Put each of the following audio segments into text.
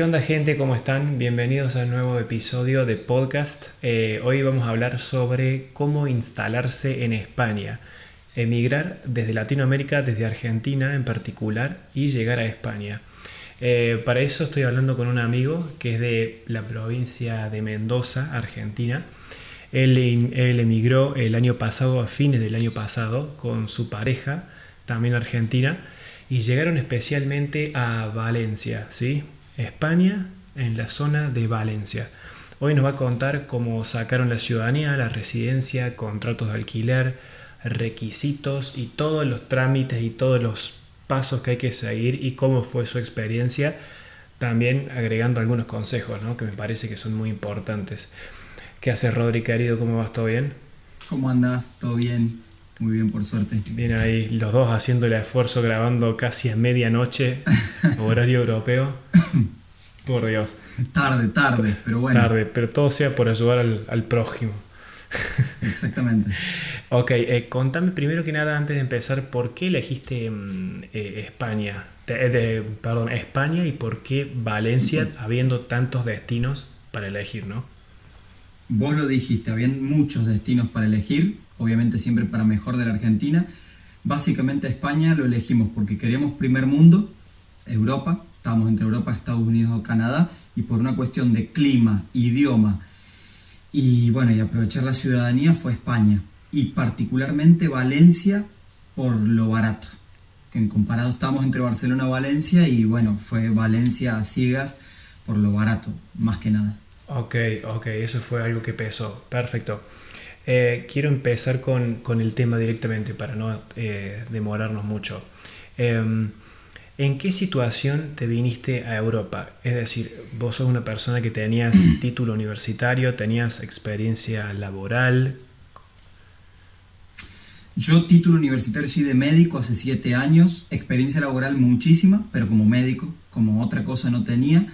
¿Qué onda gente? ¿Cómo están? Bienvenidos a un nuevo episodio de podcast. Eh, hoy vamos a hablar sobre cómo instalarse en España, emigrar desde Latinoamérica, desde Argentina en particular, y llegar a España. Eh, para eso estoy hablando con un amigo que es de la provincia de Mendoza, Argentina. Él, él emigró el año pasado, a fines del año pasado, con su pareja, también argentina y llegaron especialmente a Valencia, ¿sí? España, en la zona de Valencia. Hoy nos va a contar cómo sacaron la ciudadanía, la residencia, contratos de alquiler, requisitos y todos los trámites y todos los pasos que hay que seguir y cómo fue su experiencia, también agregando algunos consejos ¿no? que me parece que son muy importantes. ¿Qué haces, Rodri, querido? ¿Cómo vas? ¿Todo bien? ¿Cómo andas? ¿Todo bien? Muy bien, por suerte. Bien ahí, los dos haciendo el esfuerzo, grabando casi a medianoche, horario europeo. Por Dios. Tarde, tarde, pero bueno. Tarde, pero todo sea por ayudar al, prójimo. Exactamente. ok, eh, contame primero que nada, antes de empezar, ¿por qué elegiste mm, eh, España? Eh, perdón, España y por qué Valencia, habiendo tantos destinos para elegir, ¿no? Vos lo dijiste, habían muchos destinos para elegir obviamente siempre para mejor de la Argentina. Básicamente España lo elegimos porque queríamos primer mundo, Europa, estábamos entre Europa, Estados Unidos o Canadá, y por una cuestión de clima, idioma y bueno, y aprovechar la ciudadanía fue España, y particularmente Valencia por lo barato, en comparado estamos entre Barcelona y Valencia, y bueno, fue Valencia a ciegas por lo barato, más que nada. Ok, ok, eso fue algo que pesó, perfecto. Eh, quiero empezar con, el tema directamente para no eh, demorarnos mucho. Em, ¿En qué situación te viniste a Europa? Es decir, vos sos una persona que tenías título universitario, tenías experiencia laboral. Yo título universitario sí de médico hace siete años, experiencia laboral muchísima, pero como médico, como otra cosa no tenía.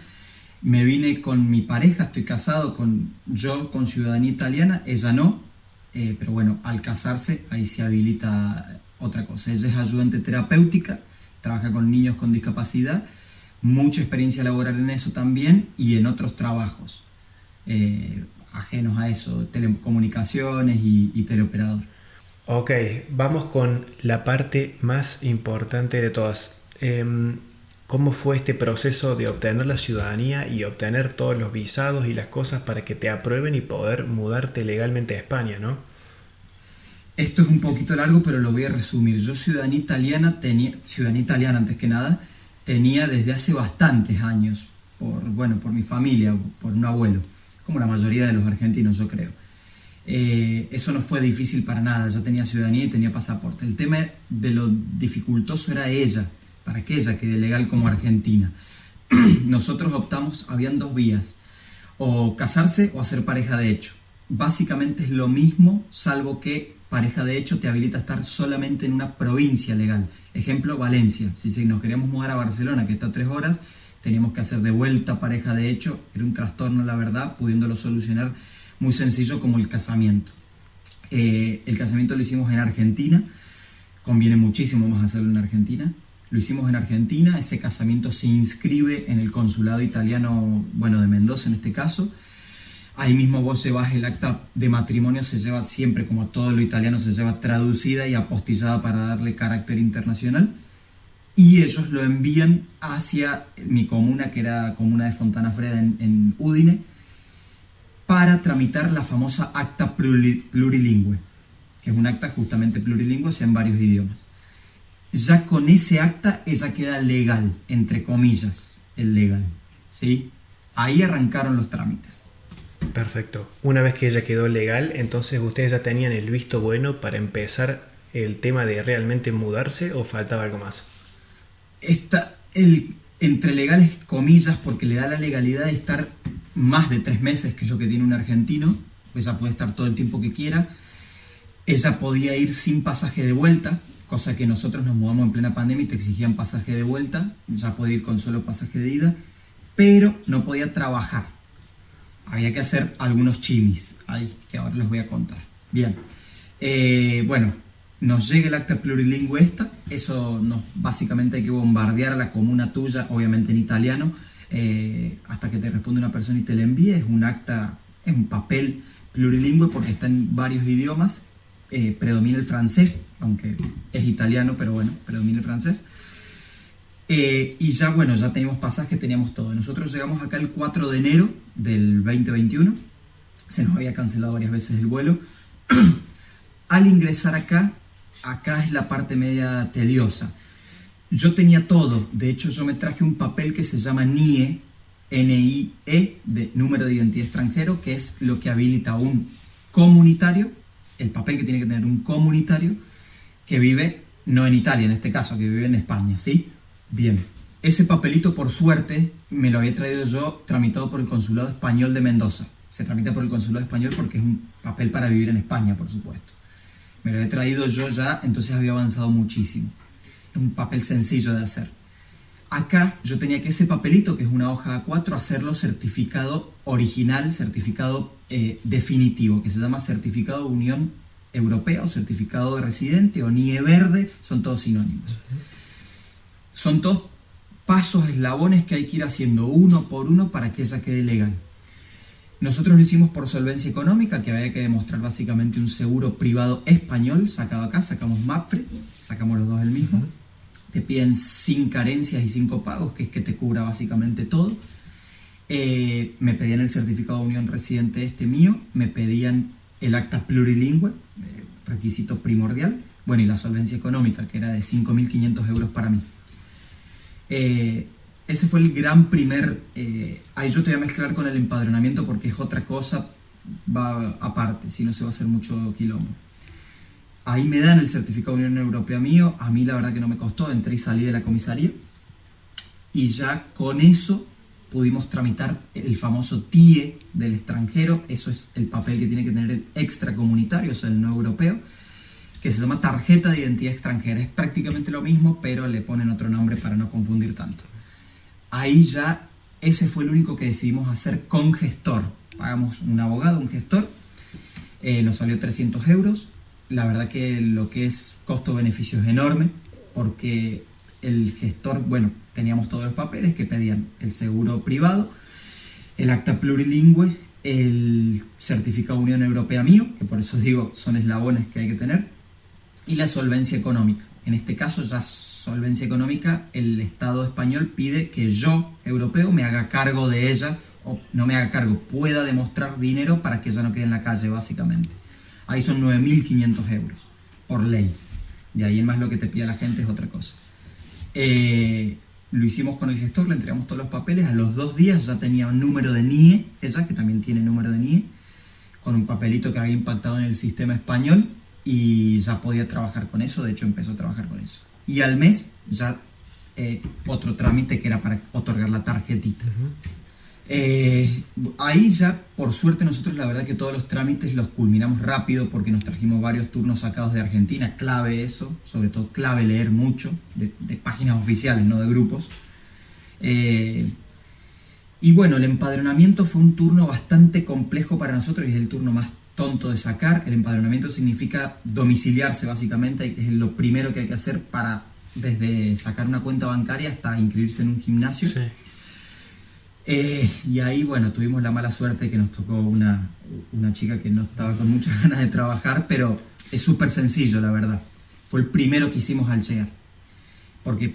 Me vine con mi pareja, estoy casado con yo con ciudadanía italiana, ella no, eh, pero bueno, al casarse ahí se habilita otra cosa. Ella es ayudante terapéutica, trabaja con niños con discapacidad, mucha experiencia laboral en eso también y en otros trabajos eh, ajenos a eso, telecomunicaciones y, teleoperador. Ok, vamos con la parte más importante de todas. Em, ¿Cómo fue este proceso de obtener la ciudadanía y obtener todos los visados y las cosas para que te aprueben y poder mudarte legalmente a España, no? Esto es un poquito largo, pero lo voy a resumir. Yo ciudadanía italiana tenía, ciudadanía italiana antes que nada, tenía desde hace bastantes años, por, bueno, por mi familia, por un abuelo, como la mayoría de los argentinos, yo creo. Eh, eso no fue difícil para nada, yo tenía ciudadanía y tenía pasaporte. El tema de lo dificultoso era ella, para que ella quede legal como argentina. Nosotros optamos, habían dos vías, o casarse o hacer pareja de hecho. Básicamente es lo mismo, salvo que pareja de hecho te habilita estar solamente en una provincia legal. Ejemplo, Valencia. Si nos queríamos mudar a Barcelona, que está tres horas, teníamos que hacer de vuelta pareja de hecho. Era un trastorno, la verdad, pudiéndolo solucionar muy sencillo como el casamiento. Eh, el casamiento lo hicimos en Argentina. Conviene muchísimo más hacerlo en Argentina. Lo hicimos en Argentina. Ese casamiento se inscribe en el consulado italiano, bueno, de Mendoza en este caso Ahí mismo vos llevas el acta de matrimonio, se lleva siempre, como todo lo italiano, se lleva traducida y apostillada para darle carácter internacional. Y ellos lo envían hacia mi comuna, que era comuna de Fontana Freda en, Udine, para tramitar la famosa acta plurilingüe, que es un acta justamente plurilingüe, en varios idiomas. Ya con ese acta ella queda legal, entre comillas, el legal. ¿sí? Ahí arrancaron los trámites. Perfecto. Una vez que ella quedó legal, entonces ustedes ya tenían el visto bueno para empezar el tema de realmente mudarse o faltaba algo más. Está el, entre legales comillas porque le da la legalidad de estar más de tres meses, que es lo que tiene un argentino, ella puede estar todo el tiempo que quiera. Ella podía ir sin pasaje de vuelta, cosa que nosotros nos mudamos en plena pandemia y te exigían pasaje de vuelta, ya podía ir con solo pasaje de ida, pero no podía trabajar había que hacer algunos chimis, ahí, que ahora les voy a contar. Bien, eh, bueno, nos llega el acta plurilingüe esta, eso nos, básicamente hay que bombardear a la comuna tuya, obviamente en italiano, eh, hasta que te responde una persona y te la envíe. Es un acta, es un papel plurilingüe porque está en varios idiomas. Eh, predomina el francés, aunque es italiano, pero bueno, predomina el francés. Eh, y ya, bueno, ya teníamos pasaje, teníamos todo. Nosotros llegamos acá el 4 de enero del 2021. Se nos había cancelado varias veces el vuelo. Al ingresar acá, acá es la parte media tediosa. Yo tenía todo. De hecho, yo me traje un papel que se llama NIE, N-I-E, de número de identidad extranjero, que es lo que habilita un comunitario, el papel que tiene que tener un comunitario que vive, no en Italia en este caso, que vive en España, ¿sí? Bien, ese papelito por suerte me lo había traído yo tramitado por el Consulado Español de Mendoza. Se tramita por el Consulado Español porque es un papel para vivir en España, por supuesto. Me lo he traído yo ya, entonces había avanzado muchísimo. Es un papel sencillo de hacer. Acá yo tenía que ese papelito, que es una hoja A4, hacerlo certificado original, certificado eh, definitivo, que se llama certificado de Unión Europea o certificado de residente o NIE verde, son todos sinónimos. Son todos pasos, eslabones que hay que ir haciendo uno por uno para que ella quede legal. Nosotros lo hicimos por solvencia económica, que había que demostrar básicamente un seguro privado español sacado acá, sacamos MAPFRE, sacamos los dos el mismo. Te piden sin carencias y cinco pagos, que es que te cubra básicamente todo. Eh, me pedían el certificado de unión residente este mío, me pedían el acta plurilingüe, eh, requisito primordial, bueno, y la solvencia económica, que era de 5.500 euros para mí. Eh, ese fue el gran primer... Eh, ahí yo te voy a mezclar con el empadronamiento porque es otra cosa, va aparte, si no se va a hacer mucho quilombo. Ahí me dan el certificado de Unión Europea mío, a mí la verdad que no me costó, entré y salí de la comisaría. Y ya con eso pudimos tramitar el famoso TIE del extranjero, eso es el papel que tiene que tener el extracomunitario, o sea, el no europeo que se llama tarjeta de identidad extranjera. Es prácticamente lo mismo, pero le ponen otro nombre para no confundir tanto. Ahí ya ese fue el único que decidimos hacer con gestor. Pagamos un abogado, un gestor, eh, nos salió 300 euros. La verdad que lo que es costo-beneficio es enorme, porque el gestor, bueno, teníamos todos los papeles que pedían el seguro privado, el acta plurilingüe, el certificado Unión Europea mío, que por eso digo son eslabones que hay que tener, y la solvencia económica. En este caso, ya solvencia económica, el Estado español pide que yo, europeo, me haga cargo de ella, o no me haga cargo, pueda demostrar dinero para que ella no quede en la calle, básicamente. Ahí son 9.500 euros, por ley. De ahí en más lo que te pide la gente es otra cosa. Eh, lo hicimos con el gestor, le entregamos todos los papeles, a los dos días ya tenía un número de NIE, ella que también tiene número de NIE, con un papelito que había impactado en el sistema español y ya podía trabajar con eso, de hecho empezó a trabajar con eso. Y al mes ya eh, otro trámite que era para otorgar la tarjetita. Eh, ahí ya, por suerte, nosotros la verdad que todos los trámites los culminamos rápido porque nos trajimos varios turnos sacados de Argentina, clave eso, sobre todo clave leer mucho, de, páginas oficiales, no de grupos. Eh, y bueno, el empadronamiento fue un turno bastante complejo para nosotros y es el turno más tonto de sacar. El empadronamiento significa domiciliarse básicamente, es lo primero que hay que hacer para desde sacar una cuenta bancaria hasta inscribirse en un gimnasio. Eh, y ahí, bueno, tuvimos la mala suerte que nos tocó una, una chica que no estaba con muchas ganas de trabajar, pero es súper sencillo, la verdad. Fue el primero que hicimos al llegar. Porque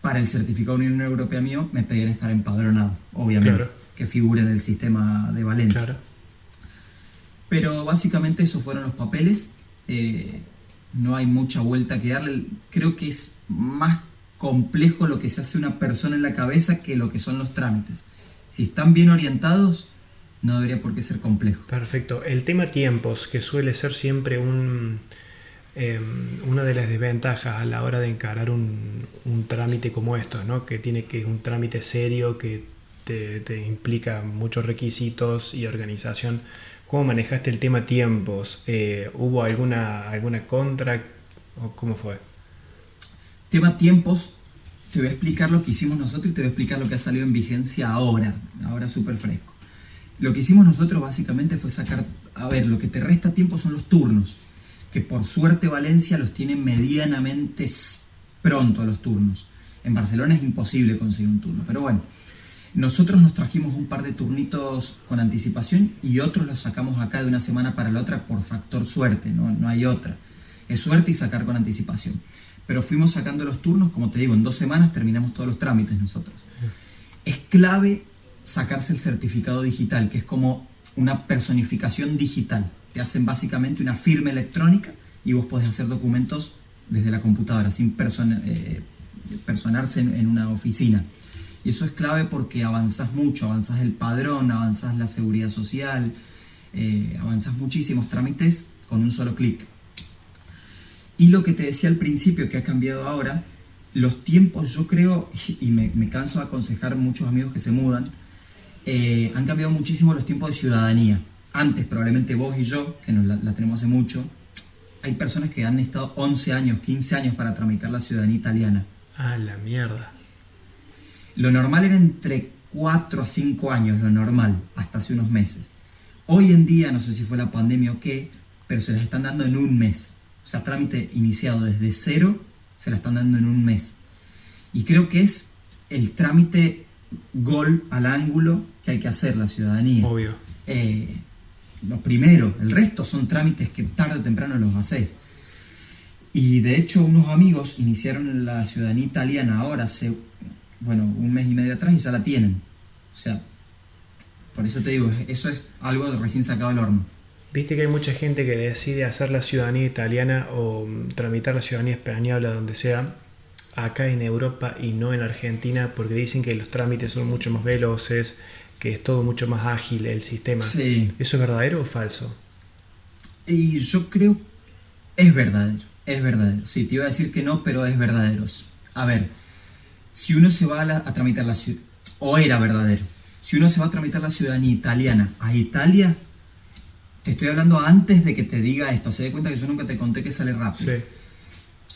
para el certificado de Unión Europea mío me pedían estar empadronado, obviamente, que figure en el sistema de Valencia. Claro. Pero básicamente esos fueron los papeles. Eh, no hay mucha vuelta que darle. Creo que es más complejo lo que se hace una persona en la cabeza que lo que son los trámites. Si están bien orientados, no debería por qué ser complejo. Perfecto. El tema tiempos, que suele ser siempre un, em, una de las desventajas a la hora de encarar un, trámite como estos, ¿no? que tiene que es un trámite serio, que te, te implica muchos requisitos y organización. ¿Cómo manejaste el tema tiempos? Eh, ¿Hubo alguna, alguna contra? ¿O ¿Cómo fue? Tema tiempos, te voy a explicar lo que hicimos nosotros y te voy a explicar lo que ha salido en vigencia ahora, ahora súper fresco. Lo que hicimos nosotros básicamente fue sacar, a ver, lo que te resta tiempo son los turnos, que por suerte Valencia los tiene medianamente pronto los turnos. En Barcelona es imposible conseguir un turno, pero bueno, Nosotros nos trajimos un par de turnitos con anticipación y otros los sacamos acá de una semana para la otra por factor suerte, no, no hay otra. Es suerte y sacar con anticipación. Pero fuimos sacando los turnos, como te digo, en dos semanas terminamos todos los trámites nosotros. Es clave sacarse el certificado digital, que es como una personificación digital. Te hacen básicamente una firma electrónica y vos podés hacer documentos desde la computadora, sin eh, personarse en, una oficina. Y eso es clave porque avanzas mucho, avanzas el padrón, avanzas la seguridad social, eh, avanzas muchísimos trámites con un solo clic. Y lo que te decía al principio, que ha cambiado ahora, los tiempos yo creo, y me, canso de aconsejar muchos amigos que se mudan, eh, han cambiado muchísimo los tiempos de ciudadanía. Antes, probablemente vos y yo, que nos la, tenemos hace mucho, hay personas que han estado 11 años, 15 años para tramitar la ciudadanía italiana. Ah, la mierda. Lo normal era entre 4 a 5 años, lo normal, hasta hace unos meses. Hoy en día, no sé si fue la pandemia o qué, pero se las están dando en un mes. O sea, trámite iniciado desde cero, se la están dando en un mes. Y creo que es el trámite gol al ángulo que hay que hacer la ciudadanía. Obvio. Eh, lo primero, el resto son trámites que tarde o temprano los hacéis. Y de hecho unos amigos iniciaron la ciudadanía italiana ahora hace, bueno, un mes y medio atrás y ya la tienen. O sea, por eso te digo, eso es algo recién sacado del horno. Viste que hay mucha gente que decide hacer la ciudadanía italiana o mm, tramitar la ciudadanía española donde sea acá en Europa y no en Argentina porque dicen que los trámites son mucho más veloces, que es todo mucho más ágil el sistema. Sí. ¿Eso es verdadero o falso? Y yo creo es verdadero, es verdadero. Sí, te iba a decir que no, pero es verdadero. A ver, si uno se va a, a tramitar la ciudadanía, o era verdadero, si uno se va a tramitar la ciudadanía italiana a Italia, te estoy hablando antes de que te diga esto. Se dé cuenta que yo nunca te conté que sale rápido.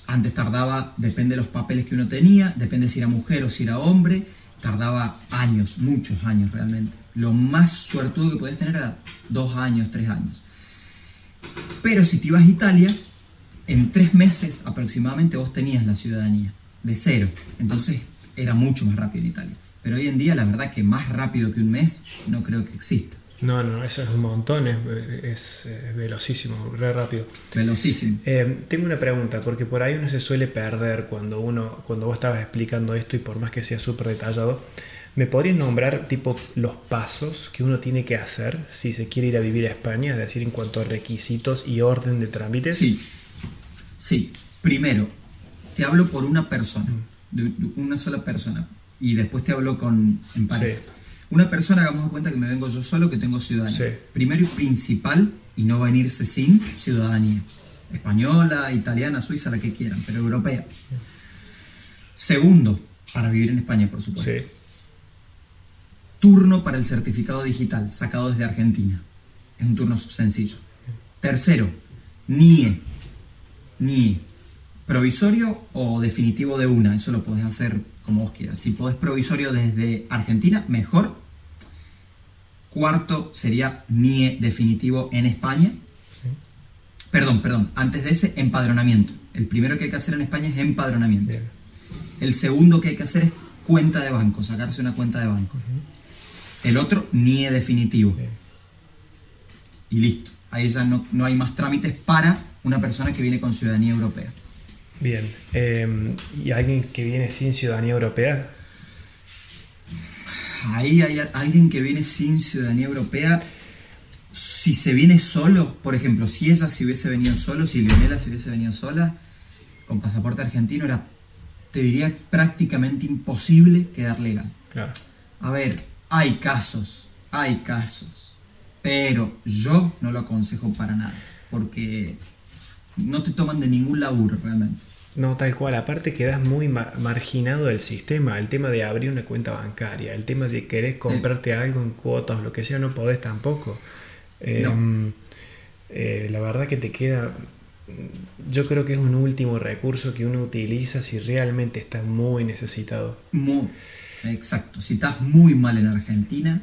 Antes tardaba, depende de los papeles que uno tenía, depende si era mujer o si era hombre, tardaba años, muchos años realmente. Lo más suertudo que podías tener era dos años, tres años. Pero si te ibas a Italia, en tres meses aproximadamente vos tenías la ciudadanía, de cero. Entonces era mucho más rápido en Italia. Pero hoy en día la verdad que más rápido que un mes no creo que exista. No, no, eso es un montón, es, es, velocísimo, re rápido. Velocísimo. Eh, tengo una pregunta, porque por ahí uno se suele perder cuando uno, cuando vos estabas explicando esto y por más que sea súper detallado, ¿me podrías nombrar tipo los pasos que uno tiene que hacer si se quiere ir a vivir a España, es decir, en cuanto a requisitos y orden de trámites? Sí, sí. Primero, te hablo por una persona, de una sola persona, y después te hablo con, en pareja. Una persona, hagamos de cuenta que me vengo yo solo, que tengo ciudadanía. Primero y principal, y no venirse sin ciudadanía. Española, italiana, suiza, la que quieran, pero europea. Segundo, para vivir en España, por supuesto. Turno para el certificado digital, sacado desde Argentina. Es un turno sencillo. Tercero, NIE. NIE. Provisorio o definitivo de una, eso lo podés hacer como vos quieras. Si podés provisorio desde Argentina, mejor. Cuarto sería NIE definitivo en España. Perdón, perdón, antes de ese, empadronamiento. El primero que hay que hacer en España es empadronamiento. El segundo que hay que hacer es cuenta de banco, sacarse una cuenta de banco. El otro, NIE definitivo. Y listo. Ahí ya no, no hay más trámites para una persona que viene con ciudadanía europea. Bien. Em, ¿Y alguien que viene sin ciudadanía europea? Ahí hay alguien que viene sin ciudadanía europea. Si se viene solo, por ejemplo, si ella se hubiese venido solo, si Leonela se hubiese venido sola, con pasaporte argentino, era, te diría, prácticamente imposible quedar legal. Claro. A ver, hay casos, hay casos, pero yo no lo aconsejo para nada, porque no te toman de ningún laburo realmente. No, tal cual. Aparte quedas muy marginado del sistema. El tema de abrir una cuenta bancaria, el tema de querer comprarte algo en cuotas, lo que sea, no podés tampoco. Em, eh, la verdad que te queda... Yo creo que es un último recurso que uno utiliza si realmente está muy necesitado. Muy, exacto. Si estás muy mal en Argentina,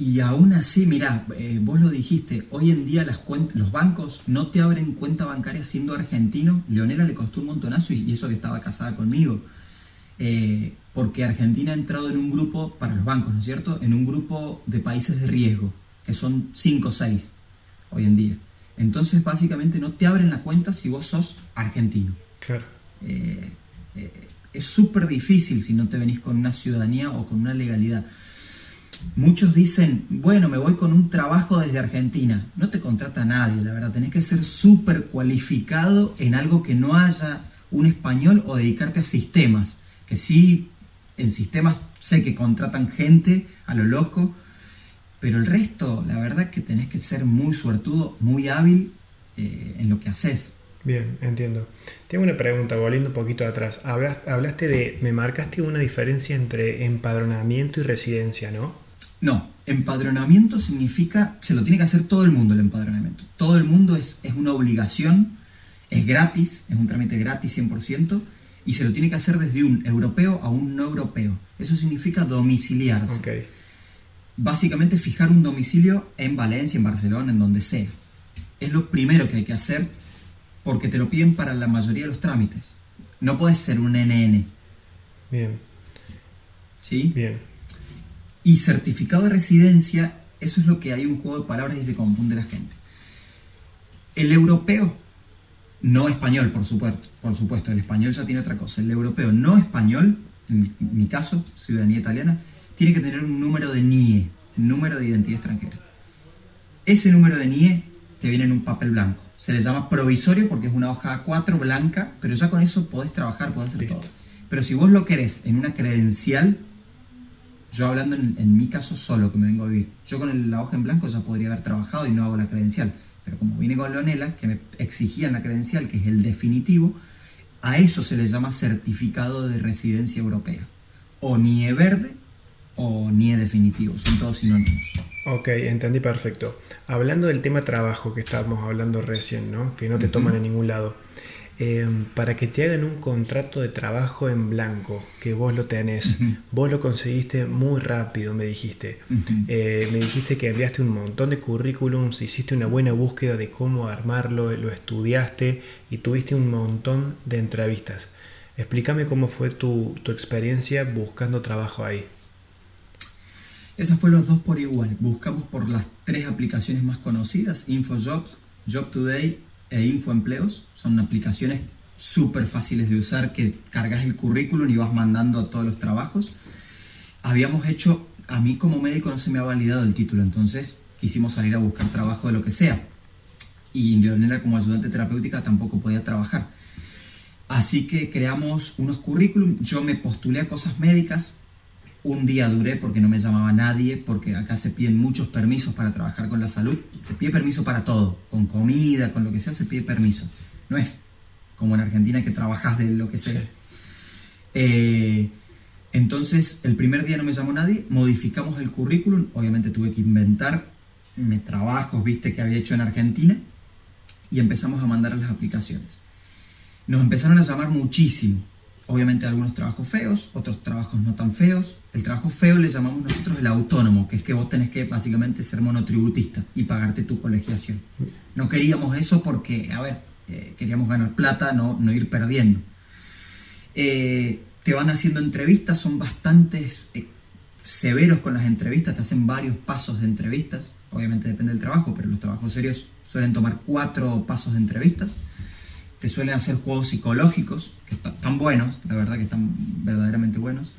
y aún así, mira, eh, vos lo dijiste, hoy en día las los bancos no te abren cuenta bancaria siendo argentino. Leonela le costó un montonazo y, eso que estaba casada conmigo. eh, porque Argentina ha entrado en un grupo, para los bancos, ¿no es cierto?, en un grupo de países de riesgo, que son 5 o 6 hoy en día. Entonces, básicamente, no te abren la cuenta si vos sos argentino. Claro. Eh, eh, es súper difícil si no te venís con una ciudadanía o con una legalidad. Muchos dicen, bueno, me voy con un trabajo desde Argentina. No te contrata nadie, la verdad. Tenés que ser súper cualificado en algo que no haya un español o dedicarte a sistemas. Que sí, en sistemas sé que contratan gente a lo loco, pero el resto, la verdad que tenés que ser muy suertudo, muy hábil eh, en lo que haces. Bien, entiendo. Tengo una pregunta, volviendo un poquito atrás. Hablaste de, me marcaste una diferencia entre empadronamiento y residencia, ¿no? No, empadronamiento significa, se lo tiene que hacer todo el mundo el empadronamiento. Todo el mundo es, es una obligación, es gratis, es un trámite gratis 100%, y se lo tiene que hacer desde un europeo a un no europeo. Eso significa domiciliarse. Okay. Básicamente fijar un domicilio en Valencia, en Barcelona, en donde sea. Es lo primero que hay que hacer porque te lo piden para la mayoría de los trámites. No puedes ser un NN. Bien. ¿Sí? Bien. Y certificado de residencia, eso es lo que hay un juego de palabras y se confunde la gente. El europeo, no español, por supuesto, por supuesto, el español ya tiene otra cosa. El europeo no español, en mi caso, ciudadanía italiana, tiene que tener un número de NIE, número de identidad extranjera. Ese número de NIE te viene en un papel blanco. Se le llama provisorio porque es una hoja A4 blanca, pero ya con eso podés trabajar, podés hacer todo. Pero si vos lo querés en una credencial, yo hablando en, mi caso solo que me vengo a vivir, yo con la hoja en blanco ya podría haber trabajado y no hago la credencial. Pero como vine con Leonela, que me exigían la credencial, que es el definitivo, a eso se le llama certificado de residencia europea. O NIE verde o NIE definitivo, son todos sinónimos. Ok, entendí perfecto. Hablando del tema trabajo que estábamos hablando recién, ¿no? que no te toman en ningún lado, em, para que te hagan un contrato de trabajo en blanco, que vos lo tenés, vos lo conseguiste muy rápido, me dijiste. Eh, me dijiste que enviaste un montón de currículums, hiciste una buena búsqueda de cómo armarlo, lo estudiaste y tuviste un montón de entrevistas. Explícame cómo fue tu, tu experiencia buscando trabajo ahí. Esas fueron los dos por igual. Buscamos por las tres aplicaciones más conocidas, InfoJobs, Job Today e InfoEmpleos. Son aplicaciones súper fáciles de usar que cargas el currículum y vas mandando a todos los trabajos. Habíamos hecho, a mí como médico no se me ha validado el título, entonces quisimos salir a buscar trabajo de lo que sea. Y Leonela como ayudante terapéutica tampoco podía trabajar. Así que creamos unos currículum, yo me postulé a cosas médicas, un día duré porque no me llamaba nadie, porque acá se piden muchos permisos para trabajar con la salud. Se pide permiso para todo, con comida, con lo que sea, se pide permiso. No es como en Argentina que trabajas de lo que sea. Eh, entonces, el primer día no me llamó nadie, modificamos el currículum, obviamente tuve que inventar me trabajos, viste, que había hecho en Argentina, y empezamos a mandar las aplicaciones. Nos empezaron a llamar muchísimo obviamente algunos trabajos feos, otros trabajos no tan feos. El trabajo feo le llamamos nosotros el autónomo, que es que vos tenés que básicamente ser monotributista y pagarte tu colegiación. No queríamos eso porque, a ver, eh, queríamos ganar plata, no, no ir perdiendo. Eh, te van haciendo entrevistas, son bastante eh, severos con las entrevistas, te hacen varios pasos de entrevistas, obviamente depende del trabajo, pero los trabajos serios suelen tomar cuatro pasos de entrevistas te suelen hacer juegos psicológicos, que están buenos, la verdad que están verdaderamente buenos.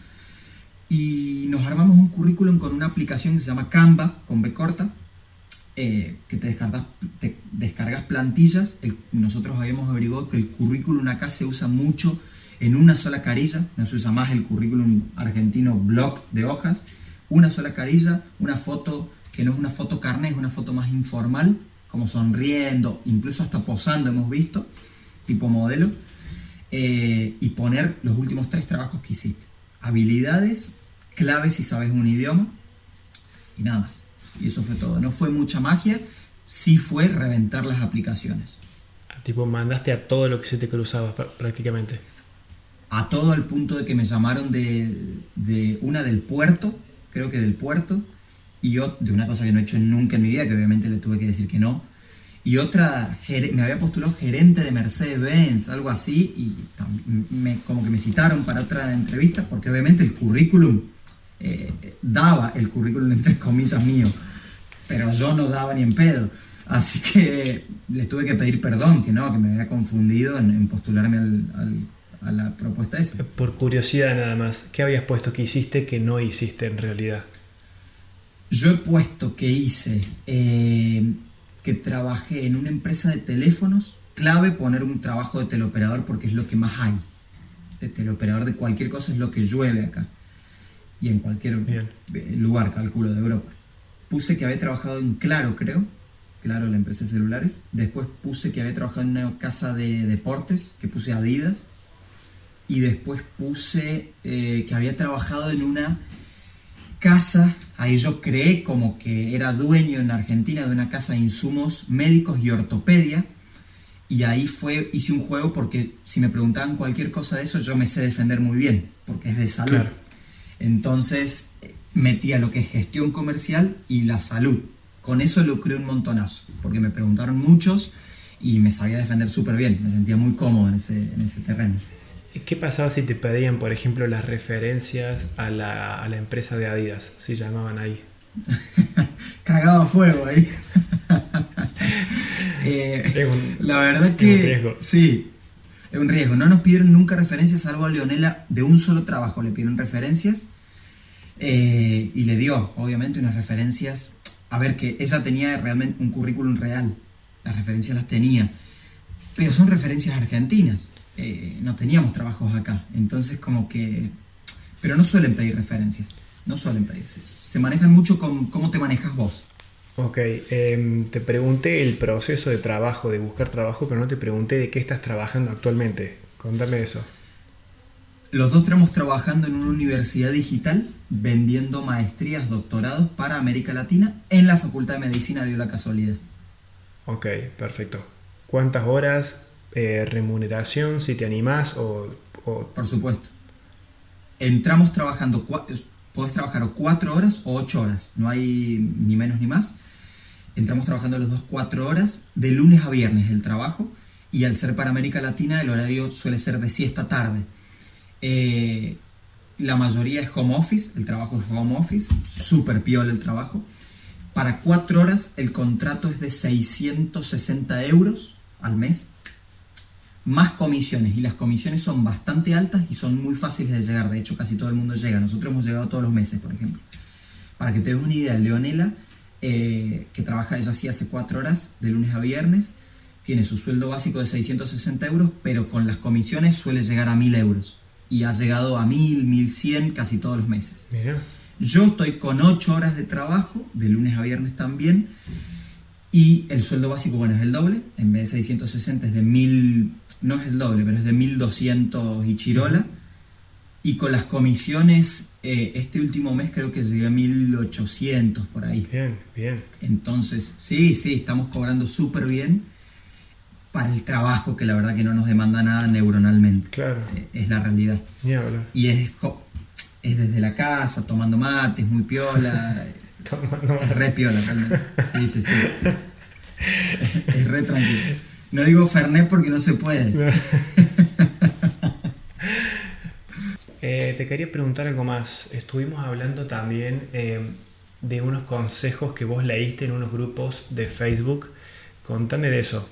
Y nos armamos un currículum con una aplicación que se llama Canva, con B corta, eh, que te descargas, te descargas plantillas. nosotros habíamos averiguado que el currículum acá se usa mucho en una sola carilla, no se usa más el currículum argentino block de hojas, una sola carilla, una foto que no es una foto carne, es una foto más informal, como sonriendo, incluso hasta posando hemos visto tipo modelo, eh, y poner los últimos tres trabajos que hiciste. Habilidades, claves si sabes un idioma, y nada más. Y eso fue todo. No fue mucha magia, sí fue reventar las aplicaciones. Tipo, mandaste a todo lo que se te cruzaba prácticamente. A todo el punto de que me llamaron de, de una del puerto, creo que del puerto, y yo de una cosa que no he hecho nunca en mi vida, que obviamente le tuve que decir que no, y otra me había postulado gerente de Mercedes-Benz, algo así, y me, como que me citaron para otra entrevista, porque obviamente el currículum eh, daba el currículum entre comillas mío, pero yo no daba ni en pedo. Así que les tuve que pedir perdón, que no, que me había confundido en, postularme a la propuesta esa. Por curiosidad nada más, ¿qué habías puesto que hiciste que no hiciste en realidad? Yo he puesto que hice eh, que trabajé en una empresa de teléfonos, clave poner un trabajo de teleoperador porque es lo que más hay. De teleoperador de cualquier cosa es lo que llueve acá. Y en cualquier lugar, calculo, de Europa. Puse que había trabajado en Claro, creo. Claro, la empresa de celulares. Después puse que había trabajado en una casa de deportes, que puse Adidas. Y después puse eh, que había trabajado en una casa, ahí yo creé como que era dueño en Argentina de una casa de insumos médicos y ortopedia. Y ahí fue, hice un juego porque si me preguntaban cualquier cosa de eso, yo me sé defender muy bien, porque es de salud. Entonces metía lo que es gestión comercial y la salud. Con eso lo creé un montonazo, porque me preguntaron muchos y me sabía defender súper bien, me sentía muy cómodo en ese, en ese terreno. ¿Qué pasaba si te pedían, por ejemplo, las referencias a la, a la empresa de Adidas, si llamaban ahí? Cagaba fuego ahí. Eh, la verdad que... Es un riesgo. Sí, es un riesgo. No nos pidieron nunca referencias, salvo a Leonela de un solo trabajo. Le pidieron referencias eh, y le dio, obviamente, unas referencias. A ver, que ella tenía realmente un currículum real. Las referencias las tenía. Pero son referencias argentinas. Eh, no teníamos trabajos acá. Entonces como que... Pero no suelen pedir referencias, no suelen pedirse. Se manejan mucho con cómo te manejas vos. Ok, em, te pregunté el proceso de trabajo, de buscar trabajo, pero no te pregunté de qué estás trabajando actualmente. Contame eso. Los dos estamos trabajando en una universidad digital vendiendo maestrías, doctorados para América Latina en la Facultad de Medicina de la casualidad. Ok, perfecto. ¿Cuántas horas? Eh, remuneración si te animás o, Por supuesto. Entramos trabajando, puedes trabajar o cuatro horas o ocho horas, no hay ni menos ni más. Entramos trabajando los dos cuatro horas, de lunes a viernes el trabajo, y al ser para América Latina el horario suele ser de siesta tarde. Eh, la mayoría es home office, el trabajo es home office, súper piola el trabajo. Para cuatro horas el contrato es de 660 euros al mes más comisiones y las comisiones son bastante altas y son muy fáciles de llegar. De hecho, casi todo el mundo llega. Nosotros hemos llegado todos los meses, por ejemplo. Para que te des una idea, Leonela, eh, que trabaja ella así hace cuatro horas, de lunes a viernes, tiene su sueldo básico de 660 euros, pero con las comisiones suele llegar a 1000 euros. Y ha llegado a 1000, 1100 casi todos los meses. Yo estoy con 8 horas de trabajo, de lunes a viernes también, y el sueldo básico, bueno, es el doble, en vez de 660 es de 1000 no es el doble, pero es de 1200 y chirola. Y con las comisiones, eh, este último mes creo que llegué a 1800 por ahí. Bien, bien. Entonces, sí, sí, estamos cobrando súper bien para el trabajo que la verdad que no nos demanda nada neuronalmente. Claro. Eh, es la realidad. y es, es desde la casa, tomando mate, es muy piola. es re piola realmente. Sí, sí, sí. es re tranquilo. No digo Fernet porque no se puede. Eh, te quería preguntar algo más. Estuvimos hablando también eh, de unos consejos que vos leíste en unos grupos de Facebook. Contame de eso.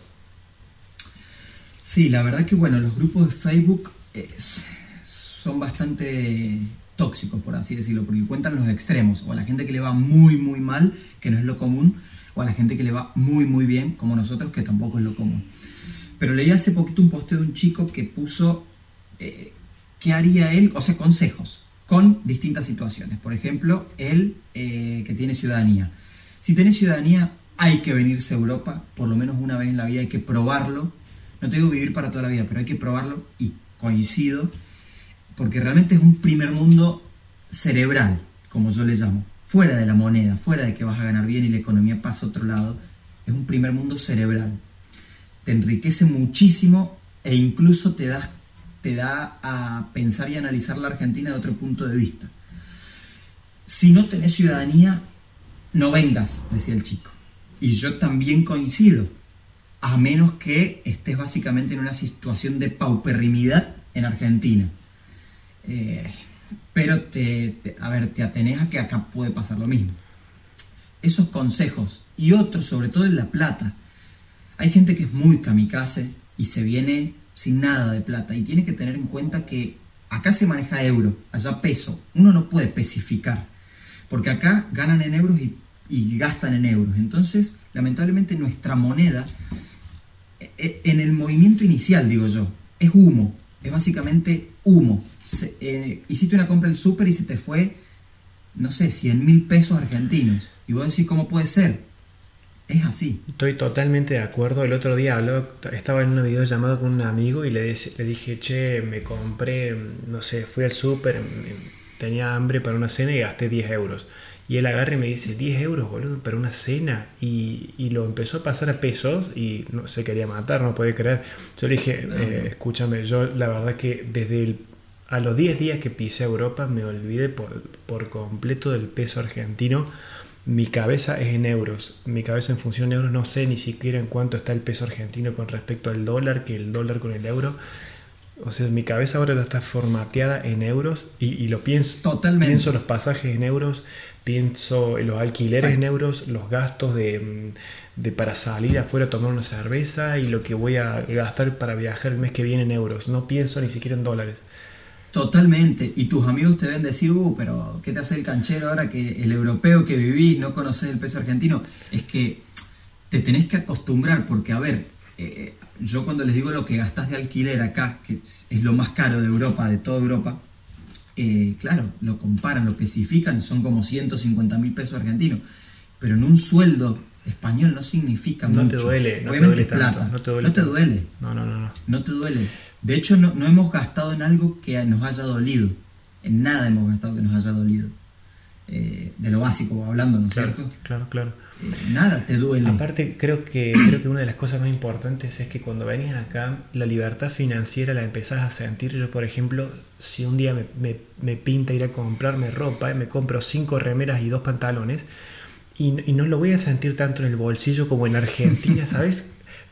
Sí, la verdad que bueno, los grupos de Facebook son bastante tóxicos, por así decirlo, porque cuentan los extremos, o a la gente que le va muy, muy mal, que no es lo común, o a la gente que le va muy muy bien, como nosotros, que tampoco es lo común. Pero leí hace poquito un posteo de un chico que puso eh, qué haría él, o sea, consejos con distintas situaciones. Por ejemplo, él eh, que tiene ciudadanía. Si tiene ciudadanía, hay que venirse a Europa, por lo menos una vez en la vida hay que probarlo. No te digo vivir para toda la vida, pero hay que probarlo y coincido, porque realmente es un primer mundo cerebral, como yo le llamo fuera de la moneda, fuera de que vas a ganar bien y la economía pasa a otro lado, es un primer mundo cerebral. Te enriquece muchísimo e incluso te da, te da a pensar y analizar la Argentina de otro punto de vista. Si no tenés ciudadanía, no vengas, decía el chico. Y yo también coincido. a menos que estés básicamente en una situación de pauperrimidad en Argentina. Eh, pero te, a ver, te atenés a que acá puede pasar lo mismo. Esos consejos y otros, sobre todo en La Plata. Hay gente que es muy kamikaze y se viene sin nada de plata y tiene que tener en cuenta que acá se maneja euro, allá peso. Uno no puede especificar, porque acá ganan en euros y, gastan en euros. Entonces, lamentablemente nuestra moneda, e, e, en el movimiento inicial, digo yo, es humo, es básicamente humo. Eh, hiciste una compra en súper y se te fue, no sé, 100 mil pesos argentinos. Y vos decís, ¿cómo puede ser? Es así. Estoy totalmente de acuerdo. El otro día estaba en una videollamada con un amigo y le, le dije, che, me compré, no sé, fui al súper, tenía hambre para una cena y gasté 10 euros. Y él agarra y me dice, 10 euros, boludo, para una cena. Y, y, lo empezó a pasar a pesos y no se quería matar, no podía creer. Yo le dije, eh, escúchame, yo la verdad que desde el, a los 10 días que pisé a Europa me olvidé por, por completo del peso argentino. Mi cabeza es en euros. Mi cabeza en función de euros no sé ni siquiera en cuánto está el peso argentino con respecto al dólar, que el dólar con el euro. O sea, mi cabeza ahora está formateada en euros y, y lo pienso. Totalmente. Pienso los pasajes en euros, pienso en los alquileres en euros, los gastos de, de, para salir afuera a tomar una cerveza y lo que voy a gastar para viajar el mes que viene en euros. No pienso ni siquiera en dólares. Totalmente. Y tus amigos te ven decir, uh, pero ¿qué te hace el canchero ahora que el europeo que vivís no conoces el peso argentino? Es que te tenés que acostumbrar porque, a ver, eh, yo cuando les digo lo que gastás de alquiler acá, que es lo más caro de Europa, de toda Europa, eh, claro, lo comparan, lo especifican, son como 150 mil pesos argentinos, pero en un sueldo español no significa no mucho. Te duele, no Obviamente te duele plata, tanto, no te duele. No te duele. No, no, no, no. No te duele. De hecho, no, no hemos gastado en algo que nos haya dolido. En nada hemos gastado que nos haya dolido. Eh, de lo básico hablando, ¿no es claro, cierto? Claro, claro. Eh, nada te duele. Aparte, creo que, creo que una de las cosas más importantes es que cuando venís acá, la libertad financiera la empezás a sentir. Yo, por ejemplo, si un día me, me, me pinta ir a comprarme ropa, me compro cinco remeras y dos pantalones, y, y, no lo voy a sentir tanto en el bolsillo como en Argentina, ¿sabes?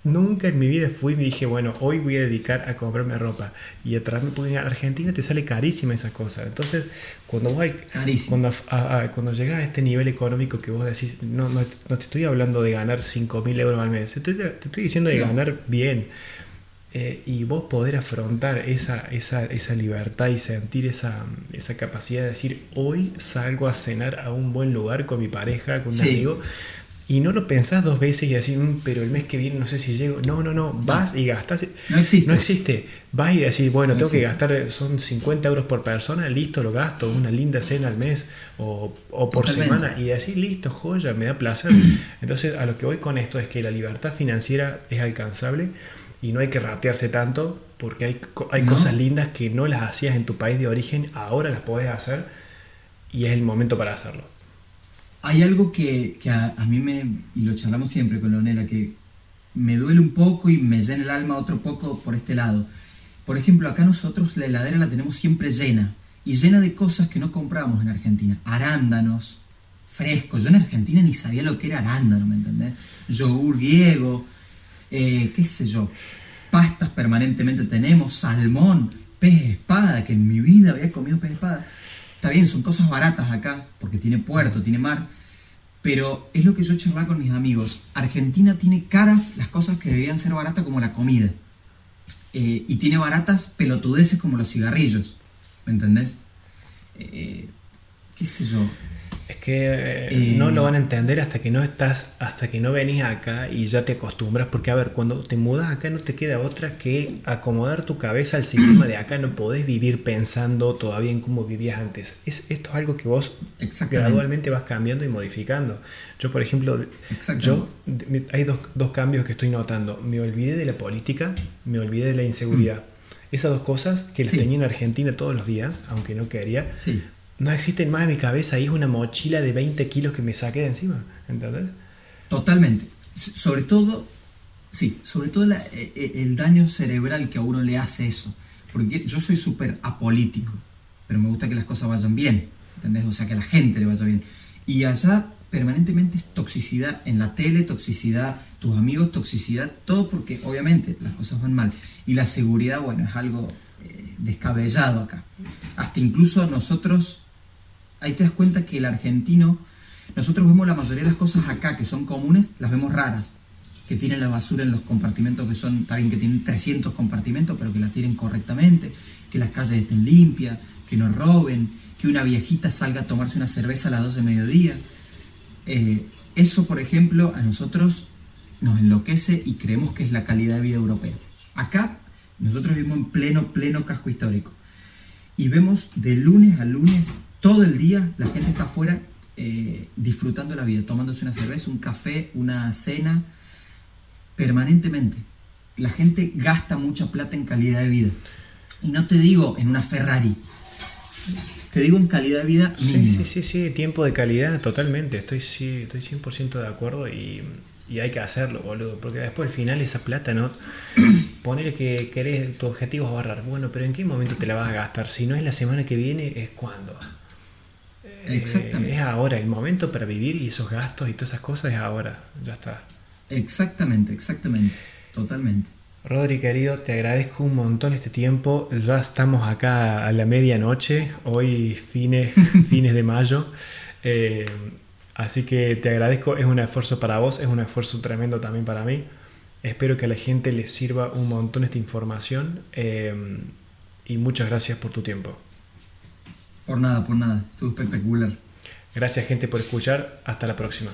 Nunca en mi vida fui y me dije, bueno, hoy voy a dedicar a comprarme ropa. Y atrás me porque en Argentina te sale carísima esa cosa. Entonces, cuando vos hay, cuando, a, a, cuando llegas a este nivel económico que vos decís, no, no, no te estoy hablando de ganar 5 mil euros al mes, te, te estoy diciendo de ganar bien. Eh, y vos poder afrontar esa, esa, esa libertad y sentir esa, esa, capacidad de decir, hoy salgo a cenar a un buen lugar con mi pareja, con un sí. amigo, y no lo pensás dos veces y decís, mmm, pero el mes que viene no sé si llego. No, no, no, vas no. y gastas. No existe. No existe. Vas y decís, bueno, no tengo existe. que gastar, son 50 euros por persona, listo, lo gasto, una linda cena al mes o, o por Totalmente. semana. Y decís, listo, joya, me da placer. Entonces, a lo que voy con esto es que la libertad financiera es alcanzable y no hay que ratearse tanto porque hay, hay no. cosas lindas que no las hacías en tu país de origen, ahora las podés hacer y es el momento para hacerlo hay algo que, que a, a, mí me, y lo charlamos siempre con Leonela, que me duele un poco y me llena el alma otro poco por este lado. Por ejemplo, acá nosotros la heladera la tenemos siempre llena, y llena de cosas que no compramos en Argentina. Arándanos, frescos. Yo en Argentina ni sabía lo que era arándano, ¿me entendés? Yogur griego, eh, qué sé yo. Pastas permanentemente tenemos, salmón, pez espada, que en mi vida había comido pez espada. Está bien, son cosas baratas acá, porque tiene puerto, tiene mar, pero es lo que yo charlaba con mis amigos. Argentina tiene caras las cosas que deberían ser baratas como la comida. Eh, y tiene baratas pelotudeces como los cigarrillos. ¿Me entendés? Eh, ¿Qué sé yo? Es que eh, no lo van a entender hasta que no estás, hasta que no venís acá y ya te acostumbras, porque a ver, cuando te mudas acá no te queda otra que acomodar tu cabeza al sistema de acá, no podés vivir pensando todavía en cómo vivías antes. Es, esto es algo que vos gradualmente vas cambiando y modificando. Yo, por ejemplo, yo hay dos, dos, cambios que estoy notando. Me olvidé de la política, me olvidé de la inseguridad. Mm. Esas dos cosas que las sí. tenía en Argentina todos los días, aunque no quería, sí no existen más en mi cabeza y es una mochila de 20 kilos que me saqué de encima, ¿entendés? Totalmente. Sobre todo, sí, sobre todo la, el daño cerebral que a uno le hace eso. Porque yo soy súper apolítico, pero me gusta que las cosas vayan bien, ¿entendés? O sea, que a la gente le vaya bien. Y allá permanentemente es toxicidad en la tele, toxicidad, tus amigos, toxicidad, todo porque obviamente las cosas van mal. Y la seguridad, bueno, es algo eh, descabellado acá. Hasta incluso nosotros, ahí te das cuenta que el argentino, nosotros vemos la mayoría de las cosas acá que son comunes, las vemos raras. Que tienen la basura en los compartimentos que son, también que tienen 300 compartimentos, pero que la tienen correctamente, que las calles estén limpias, que no roben, que una viejita salga a tomarse una cerveza a las 12 de mediodía. Eh, eso, por ejemplo, a nosotros nos enloquece y creemos que es la calidad de vida europea. Acá nosotros vivimos en pleno, pleno casco histórico. Y vemos de lunes a lunes, todo el día, la gente está afuera eh, disfrutando la vida, tomándose una cerveza, un café, una cena, permanentemente. La gente gasta mucha plata en calidad de vida. Y no te digo en una Ferrari, te digo en calidad de vida. Sí, sí, sí, sí, tiempo de calidad, totalmente. Estoy, sí, estoy 100% de acuerdo y, y, hay que hacerlo, boludo. Porque después al final esa plata, ¿no? Poner que querés, tu objetivo es ahorrar. Bueno, pero ¿en qué momento te la vas a gastar? Si no es la semana que viene, es cuando. Exactamente. Eh, es ahora, el momento para vivir y esos gastos y todas esas cosas es ahora. Ya está. Exactamente, exactamente. Totalmente. Rodri, querido, te agradezco un montón este tiempo. Ya estamos acá a la medianoche, hoy fines, fines de mayo. Eh, así que te agradezco, es un esfuerzo para vos, es un esfuerzo tremendo también para mí. Espero que a la gente le sirva un montón esta información eh, y muchas gracias por tu tiempo. Por nada, por nada, estuvo espectacular. Gracias gente por escuchar, hasta la próxima.